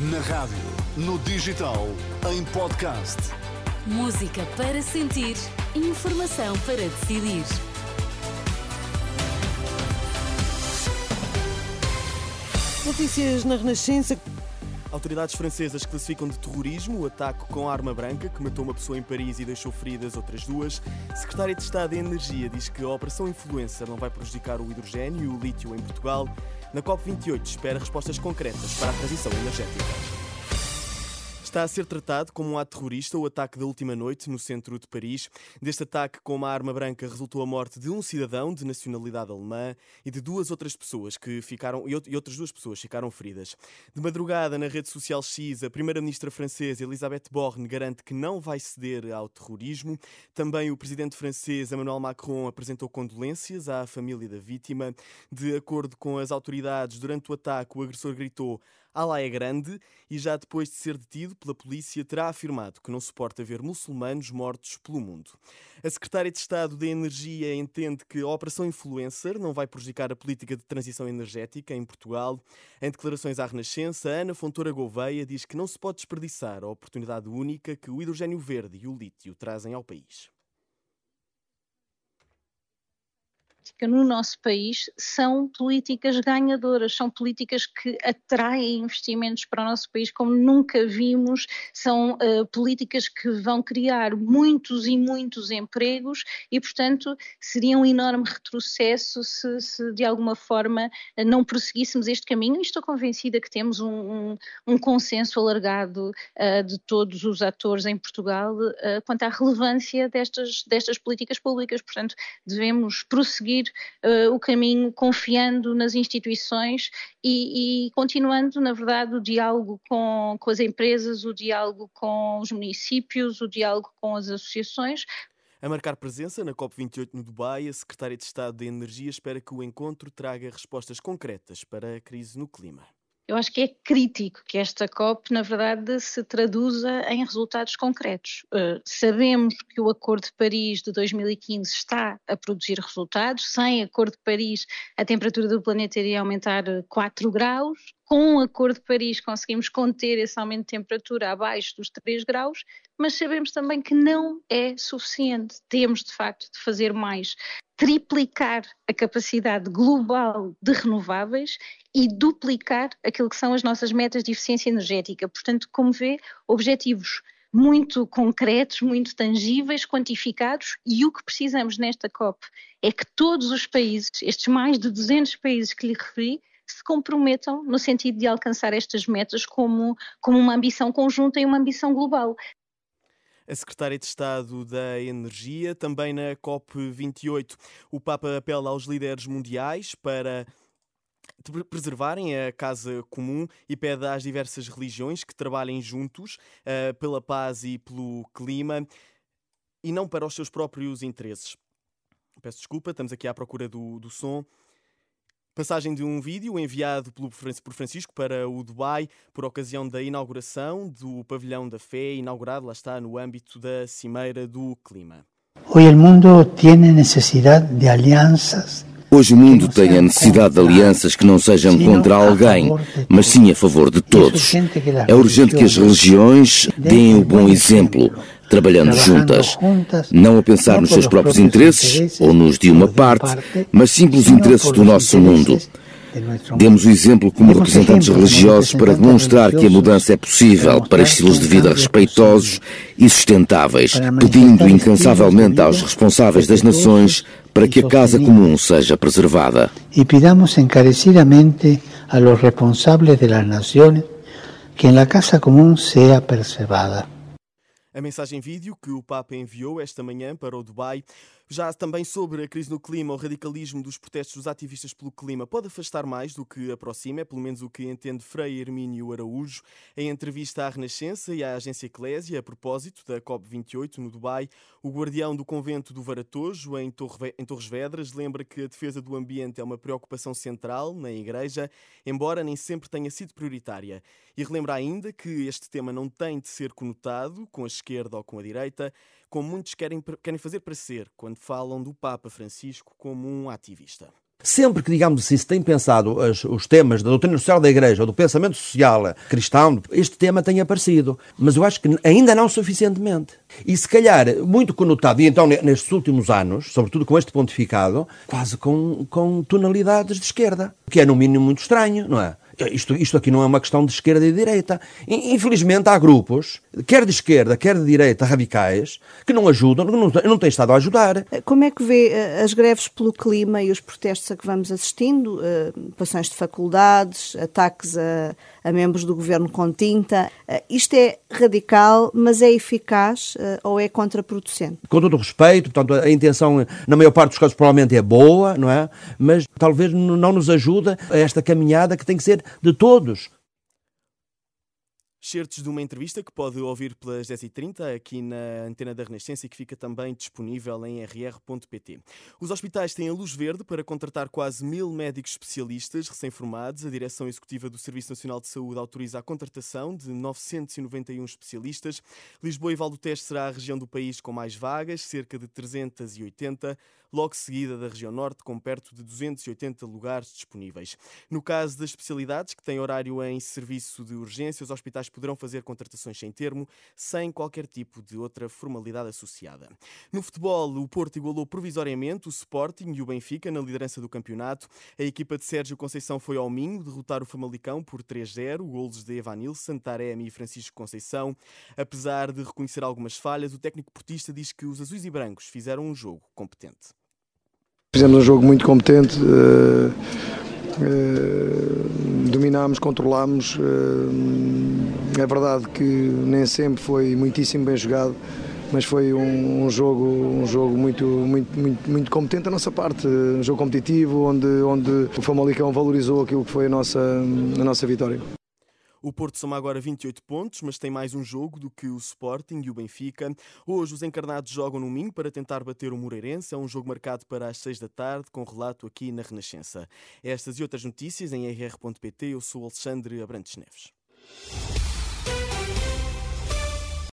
Na rádio, no digital, em podcast. Música para sentir, informação para decidir. Notícias na Renascença. Autoridades francesas classificam de terrorismo o ataque com arma branca que matou uma pessoa em Paris e deixou feridas outras duas. Secretária de Estado de Energia diz que a Operação Influencer não vai prejudicar o hidrogênio e o lítio em Portugal. Na COP28 espera respostas concretas para a transição energética. Está a ser tratado como um ato terrorista o ataque da última noite no centro de Paris. Deste ataque com uma arma branca resultou a morte de um cidadão de nacionalidade alemã e de duas outras pessoas que ficaram e outras duas pessoas ficaram feridas. De madrugada na rede social X, a primeira-ministra francesa Elisabeth Borne garante que não vai ceder ao terrorismo. Também o presidente francês Emmanuel Macron apresentou condolências à família da vítima. De acordo com as autoridades, durante o ataque o agressor gritou Allah é grande e já depois de ser detido pela polícia terá afirmado que não suporta ver muçulmanos mortos pelo mundo. A secretária de Estado da Energia entende que a Operação Influencer não vai prejudicar a política de transição energética em Portugal. Em declarações à Renascença, Ana Fontoura Gouveia diz que não se pode desperdiçar a oportunidade única que o hidrogênio verde e o lítio trazem ao país. No nosso país são políticas ganhadoras, são políticas que atraem investimentos para o nosso país como nunca vimos, são uh, políticas que vão criar muitos e muitos empregos e, portanto, seria um enorme retrocesso se, se de alguma forma não prosseguíssemos este caminho. E estou convencida que temos um, um, um consenso alargado uh, de todos os atores em Portugal uh, quanto à relevância destas, destas políticas públicas, portanto, devemos prosseguir uh, o caminho confiando nas instituições e, e, continuando, na verdade, o diálogo com, com as empresas, o diálogo com os municípios, o diálogo com as associações, a marcar presença na COP28 no Dubai, a Secretária de Estado de Energia espera que o encontro traga respostas concretas para a crise no clima eu acho que é crítico que esta COP, na verdade, se traduza em resultados concretos. Uh, sabemos que o Acordo de Paris de 2015 está a produzir resultados. Sem Acordo de Paris, a temperatura do planeta iria aumentar 4 graus. Com o Acordo de Paris, conseguimos conter esse aumento de temperatura abaixo dos 3 graus, mas sabemos também que não é suficiente. Temos, de facto, de fazer mais triplicar a capacidade global de renováveis e duplicar aquilo que são as nossas metas de eficiência energética. Portanto, como vê, objetivos muito concretos, muito tangíveis, quantificados, e o que precisamos nesta COP é que todos os países, estes mais de 200 países que lhe referi, se comprometam no sentido de alcançar estas metas como, como uma ambição conjunta e uma ambição global a secretária de Estado da Energia. Também na COP28, o Papa apela aos líderes mundiais para preservarem a casa comum e pede às diversas religiões que trabalhem juntos uh, pela paz e pelo clima e não para os seus próprios interesses. Peço desculpa, estamos aqui à procura do, do som. Passagem de um vídeo enviado por Francisco para o Dubai por ocasião da inauguração do Pavilhão da Fé, inaugurado, lá está, no âmbito da Cimeira do Clima. Hoje o mundo tem necessidade de alianças Hoje o mundo tem a necessidade de alianças que não sejam contra alguém, mas sim a favor de todos. É urgente que as religiões deem o bom exemplo, trabalhando juntas, não a pensar nos seus próprios interesses ou nos de uma parte, mas sim pelos interesses do nosso mundo. Demos o exemplo como representantes religiosos para demonstrar que a mudança é possível para estilos de vida respeitosos e sustentáveis, pedindo incansavelmente aos responsáveis das nações para que a casa comum seja preservada. E pedimos encarecidamente a los responsáveis das nações que a casa comum seja preservada. A mensagem vídeo que o Papa enviou esta manhã para o Dubai já também sobre a crise no clima, o radicalismo dos protestos dos ativistas pelo clima pode afastar mais do que aproxima, é pelo menos o que entende Frei Hermínio Araújo. Em entrevista à Renascença e à agência Eclésia, a propósito da COP28 no Dubai, o guardião do convento do Varatojo, em, Torre, em Torres Vedras, lembra que a defesa do ambiente é uma preocupação central na Igreja, embora nem sempre tenha sido prioritária. E relembra ainda que este tema não tem de ser conotado com a esquerda ou com a direita, como muitos querem, querem fazer parecer quando falam do Papa Francisco como um ativista. Sempre que, digamos assim, se tem pensado os, temas da doutrina social da Igreja ou do pensamento social cristão, este tema tem aparecido. Mas eu acho que ainda não suficientemente. E se calhar, muito conotado, e então nestes últimos anos, sobretudo com este pontificado, quase com, com tonalidades de esquerda, o que é no mínimo muito estranho, não é? Isto, isto aqui não é uma questão de esquerda e direita. Infelizmente há grupos, quer de esquerda, quer de direita, radicais, que não ajudam, não, não têm estado a ajudar. Como é que vê eh, as greves pelo clima e os protestos a que vamos assistindo? Eh, passões de faculdades, ataques a, a membros do governo com tinta. Eh, isto é radical, mas é eficaz ou é contraproducente? Com todo o respeito, portanto, a intenção, na maior parte dos casos, provavelmente é boa, não é? Mas talvez não nos ajuda a esta caminhada que tem que ser de todos. Certos de uma entrevista que pode ouvir pelas 10h30 aqui na Antena da Renascença e que fica também disponível em rr.pt. Os hospitais têm a luz verde para contratar quase mil médicos especialistas recém-formados. A Direção Executiva do Serviço Nacional de Saúde autoriza a contratação de 991 especialistas. Lisboa e Valdoteste será a região do país com mais vagas, cerca de 380 logo seguida da região norte, com perto de 280 lugares disponíveis. No caso das especialidades que têm horário em serviço de urgência, os hospitais poderão fazer contratações sem termo, sem qualquer tipo de outra formalidade associada. No futebol, o Porto igualou provisoriamente o Sporting e o Benfica na liderança do campeonato. A equipa de Sérgio Conceição foi ao Minho derrotar o Famalicão por 3-0, golos de Evanilson, Taremi e Francisco Conceição. Apesar de reconhecer algumas falhas, o técnico portista diz que os azuis e brancos fizeram um jogo competente. Fizemos um jogo muito competente, uh, uh, dominámos, controlámos. Uh, é verdade que nem sempre foi muitíssimo bem jogado, mas foi um, um, jogo, um jogo muito, muito, muito, muito competente da nossa parte, um jogo competitivo, onde, onde o Famalicão valorizou aquilo que foi a nossa, a nossa vitória. O Porto soma agora 28 pontos, mas tem mais um jogo do que o Sporting e o Benfica. Hoje os encarnados jogam no Minho para tentar bater o Moreirense. É um jogo marcado para as 6 da tarde, com relato aqui na Renascença. Estas e outras notícias em rr.pt. Eu sou Alexandre Abrantes Neves.